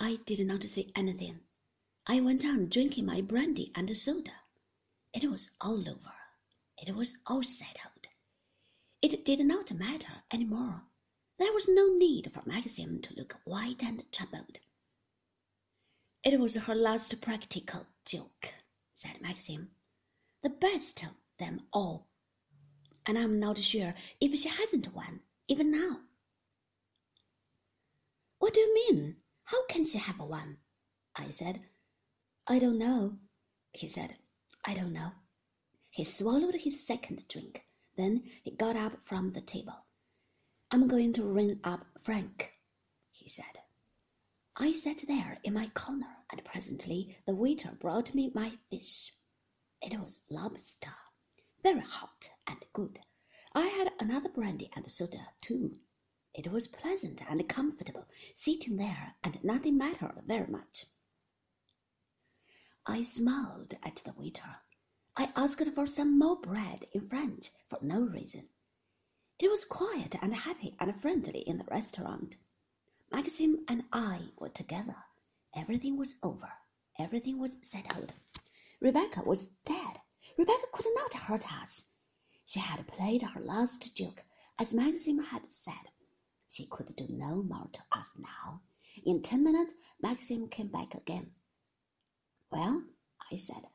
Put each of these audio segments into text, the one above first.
I did not say anything. I went on drinking my brandy and soda. It was all over. It was all settled. It did not matter any more. There was no need for Maxim to look white and troubled. It was her last practical joke, said Maxim. The best of them all. And I'm not sure if she hasn't won, even now. What do you mean? How can she have won? I said. I don't know, he said. I don't know. He swallowed his second drink. Then he got up from the table. I'm going to ring up Frank, he said. I sat there in my corner, and presently the waiter brought me my fish. It was lobster, very hot and good. I had another brandy and soda, too. It was pleasant and comfortable sitting there, and nothing mattered very much. I smiled at the waiter. I asked for some more bread in French for no reason. It was quiet and happy and friendly in the restaurant. Maxim and I were together. Everything was over. Everything was settled. Rebecca was dead. Rebecca could not hurt us. She had played her last joke, as Maxim had said. She could do no more to us now. In ten minutes, Maxim came back again. Well, I said,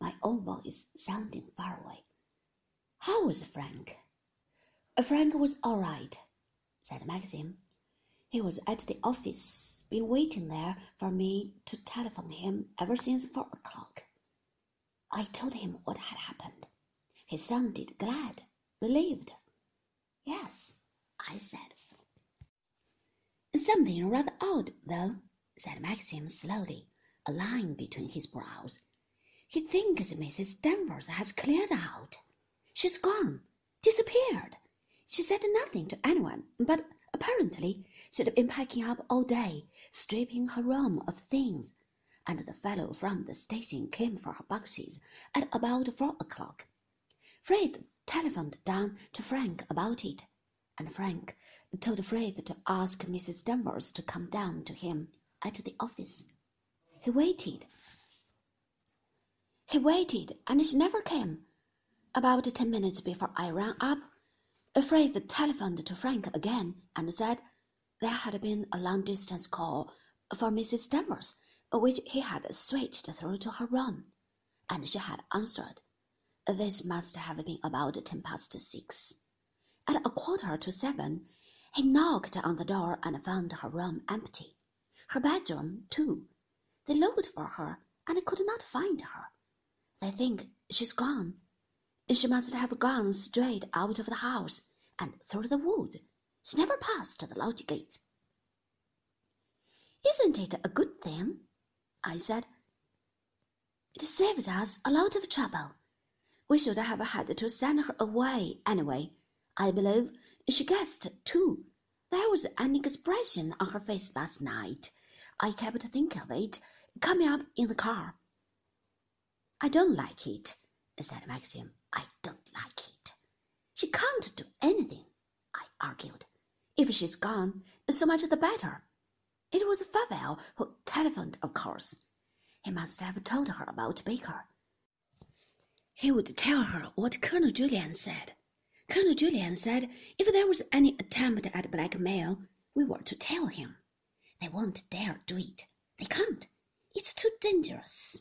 my own voice sounding far away. How was Frank? Frank was all right, said Maxim. He was at the office, been waiting there for me to telephone him ever since four o'clock. I told him what had happened. He sounded glad, relieved. Yes, I said. Something rather odd, though, said Maxim slowly, a line between his brows. He thinks Mrs. Danvers has cleared out. She's gone, disappeared. She said nothing to anyone, but apparently she'd been packing up all day, stripping her room of things, and the fellow from the station came for her boxes at about four o'clock. Frith telephoned down to Frank about it, and Frank told Frith to ask Mrs. Danvers to come down to him at the office. He waited. He waited, and she never came. About ten minutes before I ran up, Frith telephoned to Frank again and said there had been a long distance call for Mrs. Danvers, which he had switched through to her room, and she had answered. This must have been about ten past six. At a quarter to seven, he knocked on the door and found her room empty. Her bedroom, too. They looked for her and could not find her. They think she's gone. She must have gone straight out of the house and through the woods. She never passed the lodge gate. Isn't it a good thing? I said. It saves us a lot of trouble. We should have had to send her away anyway. I believe she guessed, too. There was an expression on her face last night. I kept thinking of it coming up in the car. I don't like it, said Maxim. I don't like it. She can't do anything, I argued. If she's gone, so much the better. It was Favell who telephoned, of course. He must have told her about Baker. He would tell her what Colonel Julyan said. Colonel Julyan said if there was any attempt at blackmail, we were to tell him. They won't dare do it. They can't. It's too dangerous.